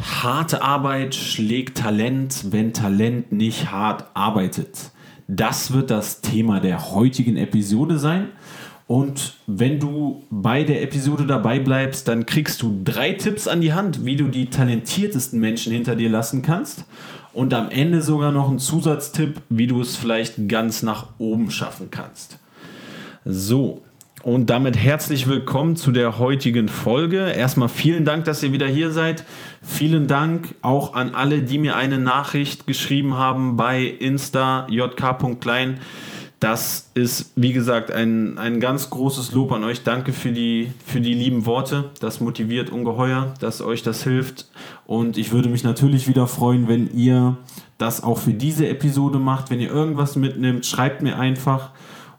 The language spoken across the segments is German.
Harte Arbeit schlägt Talent, wenn Talent nicht hart arbeitet. Das wird das Thema der heutigen Episode sein. Und wenn du bei der Episode dabei bleibst, dann kriegst du drei Tipps an die Hand, wie du die talentiertesten Menschen hinter dir lassen kannst. Und am Ende sogar noch einen Zusatztipp, wie du es vielleicht ganz nach oben schaffen kannst. So, und damit herzlich willkommen zu der heutigen Folge. Erstmal vielen Dank, dass ihr wieder hier seid. Vielen Dank auch an alle, die mir eine Nachricht geschrieben haben bei Insta jk.klein. Das ist, wie gesagt, ein, ein ganz großes Lob an euch. Danke für die, für die lieben Worte. Das motiviert ungeheuer, dass euch das hilft. Und ich würde mich natürlich wieder freuen, wenn ihr das auch für diese Episode macht. Wenn ihr irgendwas mitnimmt, schreibt mir einfach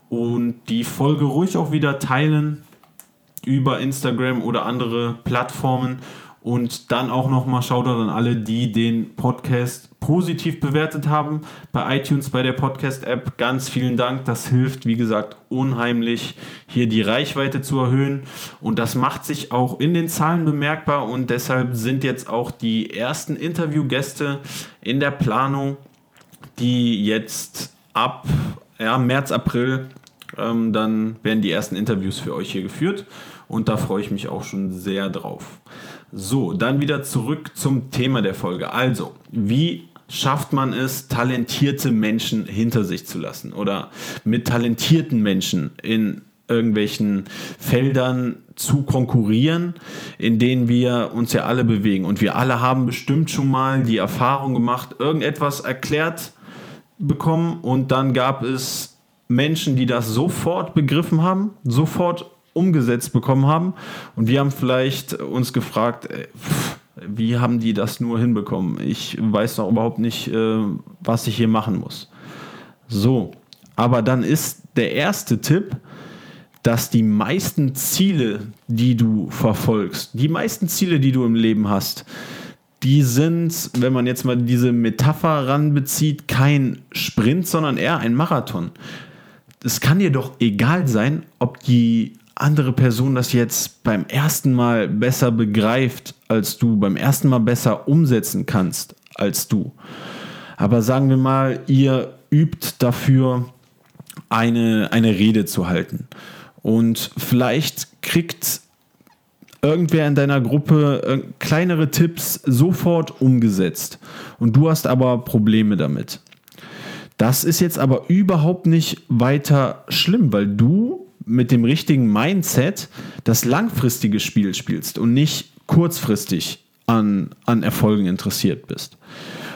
und die Folge ruhig auch wieder teilen über Instagram oder andere Plattformen und dann auch nochmal Shoutout an alle, die den Podcast positiv bewertet haben bei iTunes, bei der Podcast-App. Ganz vielen Dank. Das hilft, wie gesagt, unheimlich, hier die Reichweite zu erhöhen. Und das macht sich auch in den Zahlen bemerkbar. Und deshalb sind jetzt auch die ersten Interviewgäste in der Planung, die jetzt ab ja, März, April ähm, dann werden die ersten Interviews für euch hier geführt und da freue ich mich auch schon sehr drauf. So, dann wieder zurück zum Thema der Folge. Also, wie schafft man es, talentierte Menschen hinter sich zu lassen oder mit talentierten Menschen in irgendwelchen Feldern zu konkurrieren, in denen wir uns ja alle bewegen. Und wir alle haben bestimmt schon mal die Erfahrung gemacht, irgendetwas erklärt bekommen und dann gab es Menschen, die das sofort begriffen haben, sofort umgesetzt bekommen haben. Und wir haben vielleicht uns gefragt, ey, pff, wie haben die das nur hinbekommen? Ich weiß noch überhaupt nicht, äh, was ich hier machen muss. So, aber dann ist der erste Tipp, dass die meisten Ziele, die du verfolgst, die meisten Ziele, die du im Leben hast, die sind, wenn man jetzt mal diese Metapher ranbezieht, kein Sprint, sondern eher ein Marathon es kann dir doch egal sein, ob die andere Person das jetzt beim ersten Mal besser begreift als du, beim ersten Mal besser umsetzen kannst als du. Aber sagen wir mal, ihr übt dafür eine, eine Rede zu halten. Und vielleicht kriegt irgendwer in deiner Gruppe kleinere Tipps sofort umgesetzt. Und du hast aber Probleme damit. Das ist jetzt aber überhaupt nicht weiter schlimm, weil du mit dem richtigen Mindset das langfristige Spiel spielst und nicht kurzfristig an, an Erfolgen interessiert bist.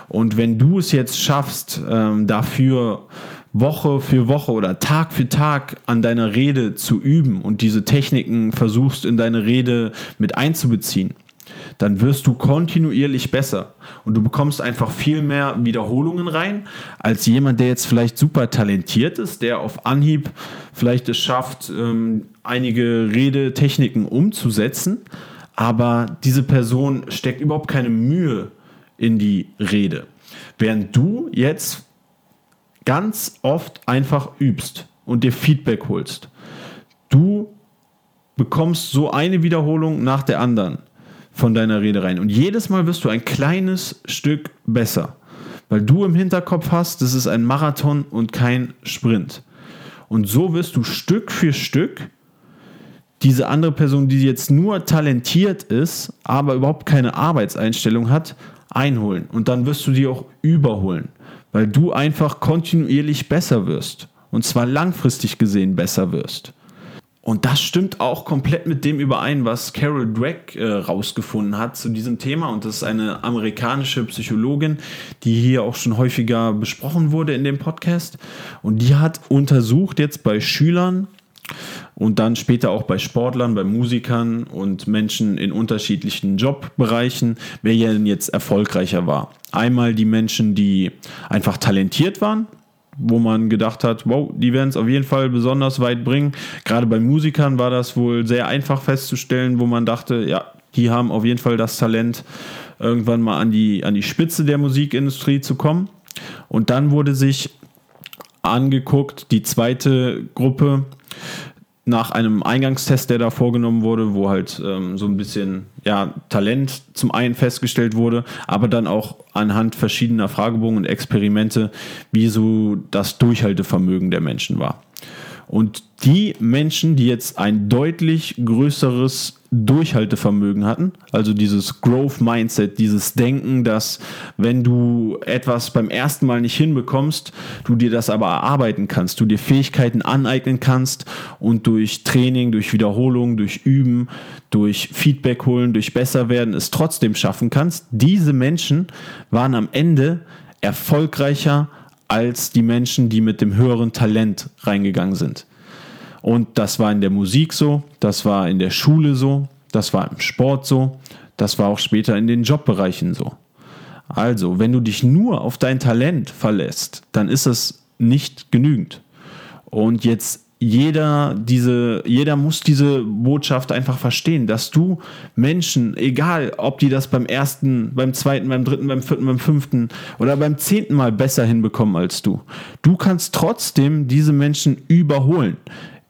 Und wenn du es jetzt schaffst, ähm, dafür Woche für Woche oder Tag für Tag an deiner Rede zu üben und diese Techniken versuchst in deine Rede mit einzubeziehen, dann wirst du kontinuierlich besser und du bekommst einfach viel mehr Wiederholungen rein als jemand, der jetzt vielleicht super talentiert ist, der auf Anhieb vielleicht es schafft, ähm, einige Redetechniken umzusetzen, aber diese Person steckt überhaupt keine Mühe in die Rede. Während du jetzt ganz oft einfach übst und dir Feedback holst. Du bekommst so eine Wiederholung nach der anderen von deiner Rede rein. Und jedes Mal wirst du ein kleines Stück besser, weil du im Hinterkopf hast, das ist ein Marathon und kein Sprint. Und so wirst du Stück für Stück diese andere Person, die jetzt nur talentiert ist, aber überhaupt keine Arbeitseinstellung hat, einholen. Und dann wirst du die auch überholen, weil du einfach kontinuierlich besser wirst. Und zwar langfristig gesehen besser wirst. Und das stimmt auch komplett mit dem überein, was Carol Dweck äh, rausgefunden hat zu diesem Thema. Und das ist eine amerikanische Psychologin, die hier auch schon häufiger besprochen wurde in dem Podcast. Und die hat untersucht jetzt bei Schülern und dann später auch bei Sportlern, bei Musikern und Menschen in unterschiedlichen Jobbereichen, wer denn jetzt erfolgreicher war. Einmal die Menschen, die einfach talentiert waren, wo man gedacht hat, wow, die werden es auf jeden Fall besonders weit bringen. Gerade bei Musikern war das wohl sehr einfach festzustellen, wo man dachte, ja, die haben auf jeden Fall das Talent, irgendwann mal an die, an die Spitze der Musikindustrie zu kommen. Und dann wurde sich angeguckt, die zweite Gruppe, nach einem Eingangstest, der da vorgenommen wurde, wo halt ähm, so ein bisschen ja, Talent zum einen festgestellt wurde, aber dann auch anhand verschiedener Fragebogen und Experimente, wie so das Durchhaltevermögen der Menschen war. Und die Menschen, die jetzt ein deutlich größeres Durchhaltevermögen hatten, also dieses Growth Mindset, dieses Denken, dass wenn du etwas beim ersten Mal nicht hinbekommst, du dir das aber erarbeiten kannst, du dir Fähigkeiten aneignen kannst und durch Training, durch Wiederholung, durch Üben, durch Feedback holen, durch besser werden es trotzdem schaffen kannst. Diese Menschen waren am Ende erfolgreicher als die Menschen, die mit dem höheren Talent reingegangen sind. Und das war in der Musik so, das war in der Schule so, das war im Sport so, das war auch später in den Jobbereichen so. Also, wenn du dich nur auf dein Talent verlässt, dann ist es nicht genügend. Und jetzt jeder diese, jeder muss diese Botschaft einfach verstehen, dass du Menschen, egal ob die das beim ersten, beim zweiten, beim dritten, beim vierten, beim fünften oder beim zehnten Mal besser hinbekommen als du, du kannst trotzdem diese Menschen überholen,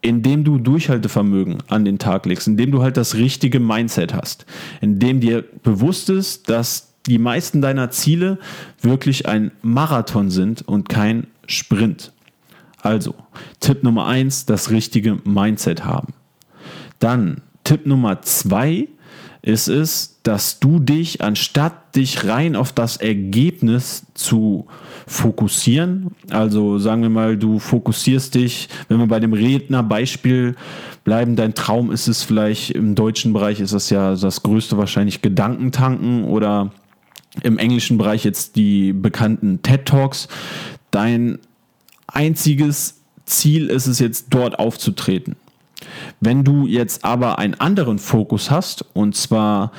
indem du Durchhaltevermögen an den Tag legst, indem du halt das richtige Mindset hast, indem dir bewusst ist, dass die meisten deiner Ziele wirklich ein Marathon sind und kein Sprint. Also, Tipp Nummer eins, das richtige Mindset haben. Dann Tipp Nummer zwei ist es, dass du dich, anstatt dich rein auf das Ergebnis zu fokussieren, also sagen wir mal, du fokussierst dich, wenn wir bei dem Rednerbeispiel bleiben, dein Traum ist es vielleicht, im deutschen Bereich ist das ja das größte wahrscheinlich Gedankentanken oder im englischen Bereich jetzt die bekannten TED Talks. Dein einziges Ziel ist es jetzt dort aufzutreten. Wenn du jetzt aber einen anderen Fokus hast, und zwar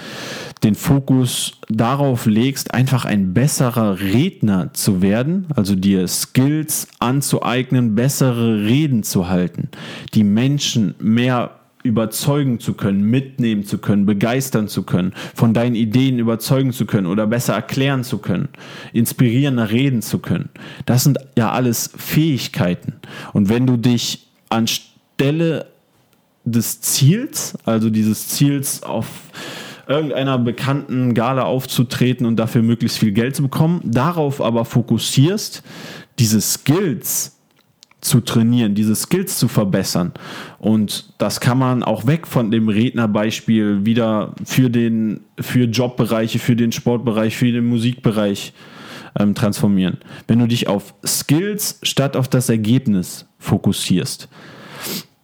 den Fokus darauf legst, einfach ein besserer Redner zu werden, also dir Skills anzueignen, bessere Reden zu halten, die Menschen mehr überzeugen zu können, mitnehmen zu können, begeistern zu können, von deinen Ideen überzeugen zu können oder besser erklären zu können, inspirierender reden zu können. Das sind ja alles Fähigkeiten. Und wenn du dich anstelle des Ziels, also dieses Ziels auf irgendeiner bekannten Gala aufzutreten und dafür möglichst viel Geld zu bekommen, darauf aber fokussierst, diese Skills zu trainieren, diese Skills zu verbessern. Und das kann man auch weg von dem Rednerbeispiel wieder für den, für Jobbereiche, für den Sportbereich, für den Musikbereich ähm, transformieren. Wenn du dich auf Skills statt auf das Ergebnis fokussierst,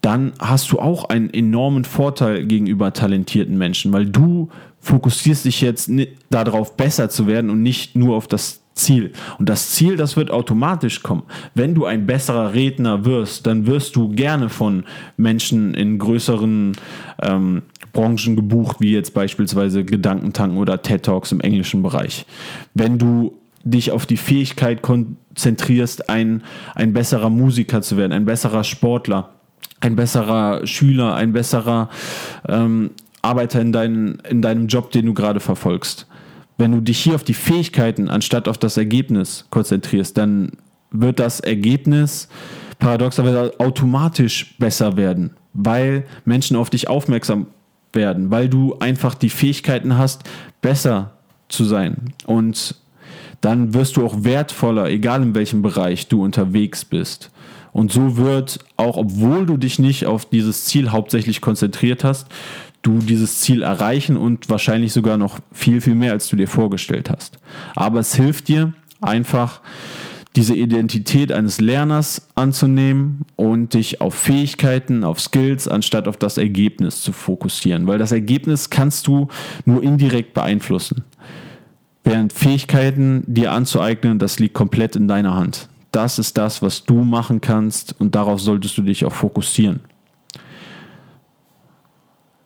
dann hast du auch einen enormen Vorteil gegenüber talentierten Menschen, weil du fokussierst dich jetzt darauf, besser zu werden und nicht nur auf das Ziel. Und das Ziel, das wird automatisch kommen. Wenn du ein besserer Redner wirst, dann wirst du gerne von Menschen in größeren ähm, Branchen gebucht, wie jetzt beispielsweise Gedankentanken oder TED Talks im englischen Bereich. Wenn du dich auf die Fähigkeit konzentrierst, ein, ein besserer Musiker zu werden, ein besserer Sportler, ein besserer Schüler, ein besserer ähm, Arbeiter in, dein, in deinem Job, den du gerade verfolgst wenn du dich hier auf die Fähigkeiten anstatt auf das Ergebnis konzentrierst, dann wird das Ergebnis paradoxerweise automatisch besser werden, weil Menschen auf dich aufmerksam werden, weil du einfach die Fähigkeiten hast, besser zu sein. Und dann wirst du auch wertvoller, egal in welchem Bereich du unterwegs bist. Und so wird, auch obwohl du dich nicht auf dieses Ziel hauptsächlich konzentriert hast, du dieses Ziel erreichen und wahrscheinlich sogar noch viel, viel mehr, als du dir vorgestellt hast. Aber es hilft dir einfach, diese Identität eines Lerners anzunehmen und dich auf Fähigkeiten, auf Skills, anstatt auf das Ergebnis zu fokussieren. Weil das Ergebnis kannst du nur indirekt beeinflussen. Während Fähigkeiten dir anzueignen, das liegt komplett in deiner Hand. Das ist das, was du machen kannst und darauf solltest du dich auch fokussieren.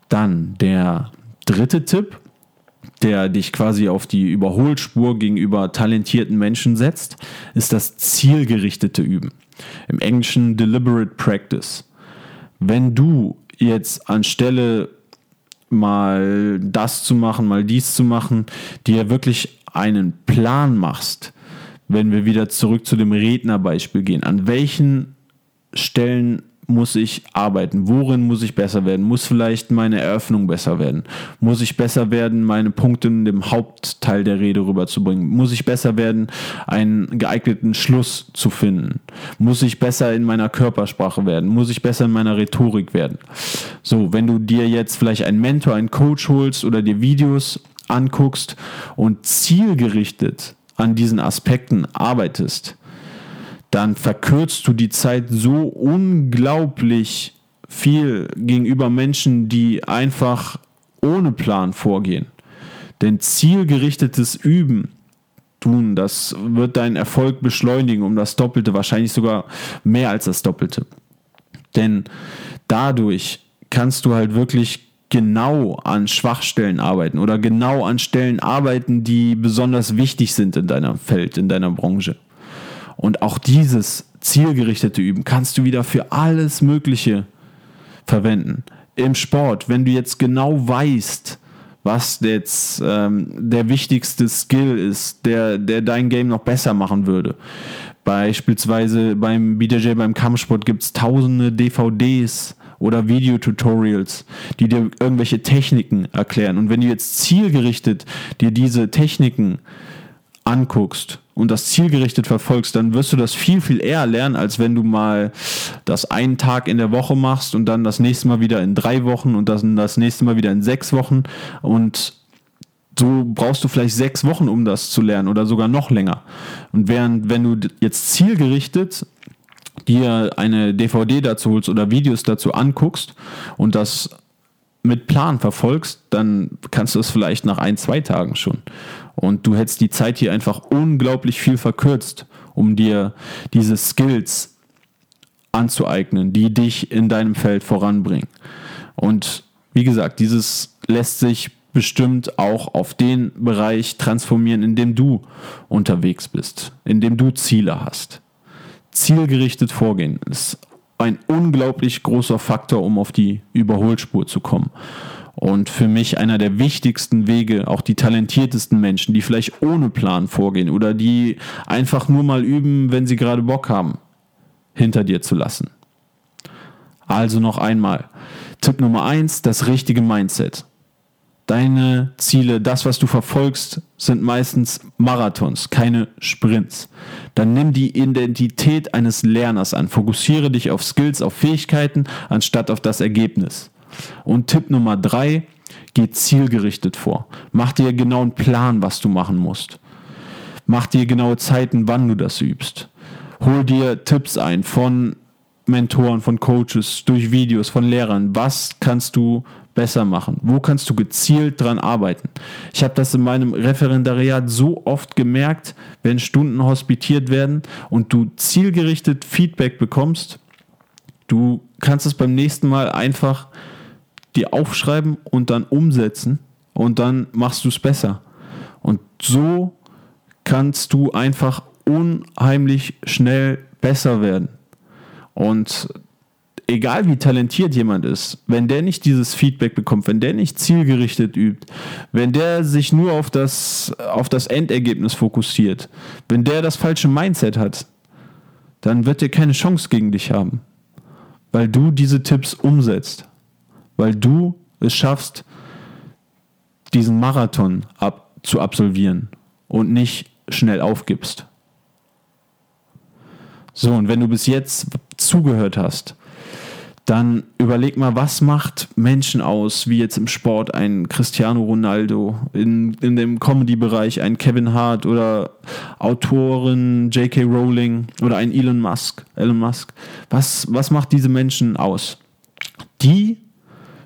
Dann der dritte Tipp, der dich quasi auf die Überholspur gegenüber talentierten Menschen setzt, ist das zielgerichtete Üben. Im Englischen Deliberate Practice. Wenn du jetzt anstelle mal das zu machen, mal dies zu machen, dir wirklich einen Plan machst, wenn wir wieder zurück zu dem Rednerbeispiel gehen, an welchen Stellen muss ich arbeiten? Worin muss ich besser werden? Muss vielleicht meine Eröffnung besser werden? Muss ich besser werden, meine Punkte in dem Hauptteil der Rede rüberzubringen? Muss ich besser werden, einen geeigneten Schluss zu finden? Muss ich besser in meiner Körpersprache werden? Muss ich besser in meiner Rhetorik werden? So, wenn du dir jetzt vielleicht einen Mentor, einen Coach holst oder dir Videos anguckst und zielgerichtet an diesen Aspekten arbeitest, dann verkürzt du die Zeit so unglaublich viel gegenüber Menschen, die einfach ohne Plan vorgehen. Denn zielgerichtetes Üben tun, das wird deinen Erfolg beschleunigen um das Doppelte, wahrscheinlich sogar mehr als das Doppelte. Denn dadurch kannst du halt wirklich genau an Schwachstellen arbeiten oder genau an Stellen arbeiten, die besonders wichtig sind in deinem Feld, in deiner Branche. Und auch dieses zielgerichtete Üben kannst du wieder für alles Mögliche verwenden. Im Sport, wenn du jetzt genau weißt, was jetzt ähm, der wichtigste Skill ist, der, der dein Game noch besser machen würde. Beispielsweise beim BJJ, beim Kampfsport gibt es tausende DVDs oder Videotutorials, die dir irgendwelche Techniken erklären. Und wenn du jetzt zielgerichtet dir diese Techniken anguckst und das zielgerichtet verfolgst, dann wirst du das viel, viel eher lernen, als wenn du mal das einen Tag in der Woche machst und dann das nächste Mal wieder in drei Wochen und dann das nächste Mal wieder in sechs Wochen. Und so brauchst du vielleicht sechs Wochen, um das zu lernen oder sogar noch länger. Und während, wenn du jetzt zielgerichtet dir eine DVD dazu holst oder Videos dazu anguckst und das mit Plan verfolgst, dann kannst du es vielleicht nach ein, zwei Tagen schon. Und du hättest die Zeit hier einfach unglaublich viel verkürzt, um dir diese Skills anzueignen, die dich in deinem Feld voranbringen. Und wie gesagt, dieses lässt sich bestimmt auch auf den Bereich transformieren, in dem du unterwegs bist, in dem du Ziele hast. Zielgerichtet vorgehen ist ein unglaublich großer Faktor, um auf die Überholspur zu kommen. Und für mich einer der wichtigsten Wege, auch die talentiertesten Menschen, die vielleicht ohne Plan vorgehen oder die einfach nur mal üben, wenn sie gerade Bock haben, hinter dir zu lassen. Also noch einmal. Tipp Nummer eins: das richtige Mindset. Deine Ziele, das, was du verfolgst, sind meistens Marathons, keine Sprints. Dann nimm die Identität eines Lerners an. Fokussiere dich auf Skills, auf Fähigkeiten, anstatt auf das Ergebnis. Und Tipp Nummer drei, geh zielgerichtet vor. Mach dir genau einen Plan, was du machen musst. Mach dir genaue Zeiten, wann du das übst. Hol dir Tipps ein von Mentoren, von Coaches, durch Videos, von Lehrern. Was kannst du besser machen? Wo kannst du gezielt dran arbeiten? Ich habe das in meinem Referendariat so oft gemerkt, wenn Stunden hospitiert werden und du zielgerichtet Feedback bekommst, du kannst es beim nächsten Mal einfach die aufschreiben und dann umsetzen und dann machst du es besser. Und so kannst du einfach unheimlich schnell besser werden. Und egal wie talentiert jemand ist, wenn der nicht dieses Feedback bekommt, wenn der nicht zielgerichtet übt, wenn der sich nur auf das, auf das Endergebnis fokussiert, wenn der das falsche Mindset hat, dann wird er keine Chance gegen dich haben, weil du diese Tipps umsetzt weil du es schaffst, diesen Marathon ab, zu absolvieren und nicht schnell aufgibst. So, und wenn du bis jetzt zugehört hast, dann überleg mal, was macht Menschen aus, wie jetzt im Sport ein Cristiano Ronaldo, in, in dem Comedy-Bereich ein Kevin Hart oder Autorin J.K. Rowling oder ein Elon Musk. Elon Musk. Was, was macht diese Menschen aus? Die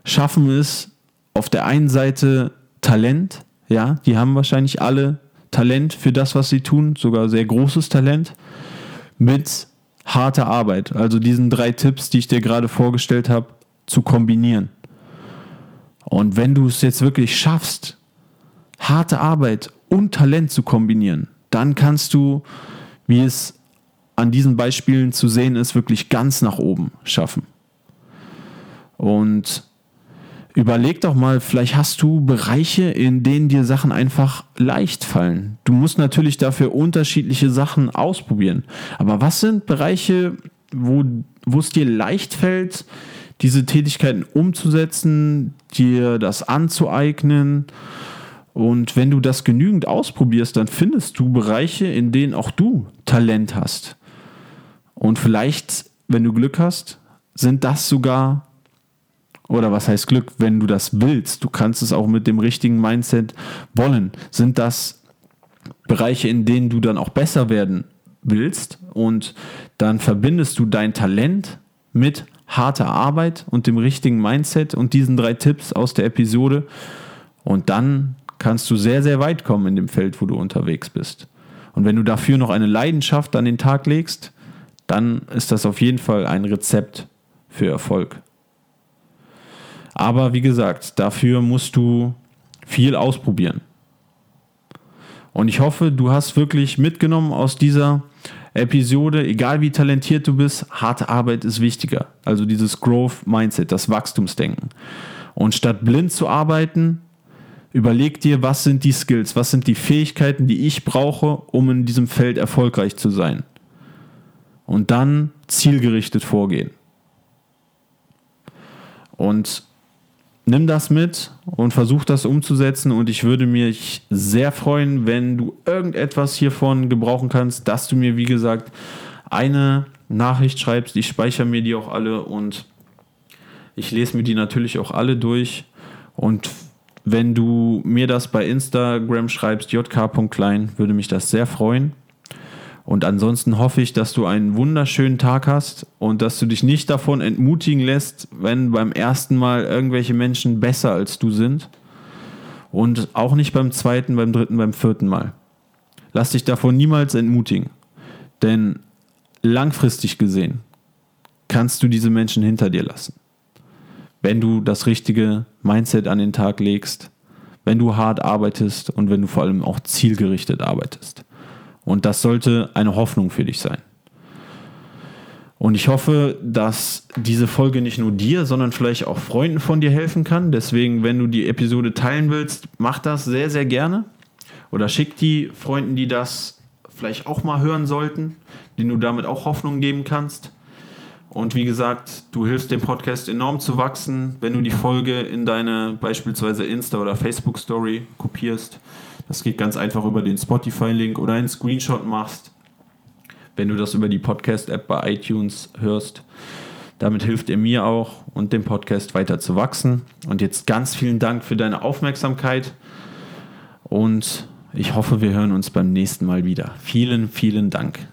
schaffen es auf der einen Seite Talent, ja, die haben wahrscheinlich alle Talent für das, was sie tun, sogar sehr großes Talent, mit harter Arbeit, also diesen drei Tipps, die ich dir gerade vorgestellt habe, zu kombinieren. Und wenn du es jetzt wirklich schaffst, harte Arbeit und Talent zu kombinieren, dann kannst du, wie es an diesen Beispielen zu sehen ist, wirklich ganz nach oben schaffen. Und Überleg doch mal, vielleicht hast du Bereiche, in denen dir Sachen einfach leicht fallen. Du musst natürlich dafür unterschiedliche Sachen ausprobieren. Aber was sind Bereiche, wo, wo es dir leicht fällt, diese Tätigkeiten umzusetzen, dir das anzueignen. Und wenn du das genügend ausprobierst, dann findest du Bereiche, in denen auch du Talent hast. Und vielleicht, wenn du Glück hast, sind das sogar, oder was heißt Glück, wenn du das willst, du kannst es auch mit dem richtigen Mindset wollen, sind das Bereiche, in denen du dann auch besser werden willst und dann verbindest du dein Talent mit harter Arbeit und dem richtigen Mindset und diesen drei Tipps aus der Episode und dann kannst du sehr, sehr weit kommen in dem Feld, wo du unterwegs bist. Und wenn du dafür noch eine Leidenschaft an den Tag legst, dann ist das auf jeden Fall ein Rezept für Erfolg. Aber wie gesagt, dafür musst du viel ausprobieren. Und ich hoffe, du hast wirklich mitgenommen aus dieser Episode, egal wie talentiert du bist, harte Arbeit ist wichtiger. Also dieses Growth Mindset, das Wachstumsdenken. Und statt blind zu arbeiten, überleg dir, was sind die Skills, was sind die Fähigkeiten, die ich brauche, um in diesem Feld erfolgreich zu sein. Und dann zielgerichtet vorgehen. Und nimm das mit und versuch das umzusetzen. Und ich würde mich sehr freuen, wenn du irgendetwas hiervon gebrauchen kannst, dass du mir, wie gesagt, eine Nachricht schreibst. Ich speichere mir die auch alle und ich lese mir die natürlich auch alle durch. Und wenn du mir das bei Instagram schreibst, jk.klein, würde mich das sehr freuen. Und ansonsten hoffe ich, dass du einen wunderschönen Tag hast und dass du dich nicht davon entmutigen lässt, wenn beim ersten Mal irgendwelche Menschen besser als du sind. Und auch nicht beim zweiten, beim dritten, beim vierten Mal. Lass dich davon niemals entmutigen. Denn langfristig gesehen kannst du diese Menschen hinter dir lassen. Wenn du das richtige Mindset an den Tag legst, wenn du hart arbeitest und wenn du vor allem auch zielgerichtet arbeitest. Und das sollte eine Hoffnung für dich sein. Und ich hoffe, dass diese Folge nicht nur dir, sondern vielleicht auch Freunden von dir helfen kann. Deswegen, wenn du die Episode teilen willst, mach das sehr, sehr gerne. Oder schick die Freunden, die das vielleicht auch mal hören sollten, denen du damit auch Hoffnung geben kannst. Und wie gesagt, du hilfst dem Podcast enorm zu wachsen, wenn du die Folge in deine beispielsweise Insta- oder Facebook-Story kopierst. Das geht ganz einfach über den Spotify-Link oder einen Screenshot machst, wenn du das über die Podcast-App bei iTunes hörst. Damit hilft ihr mir auch und dem Podcast weiter zu wachsen. Und jetzt ganz vielen Dank für deine Aufmerksamkeit und ich hoffe, wir hören uns beim nächsten Mal wieder. Vielen, vielen Dank.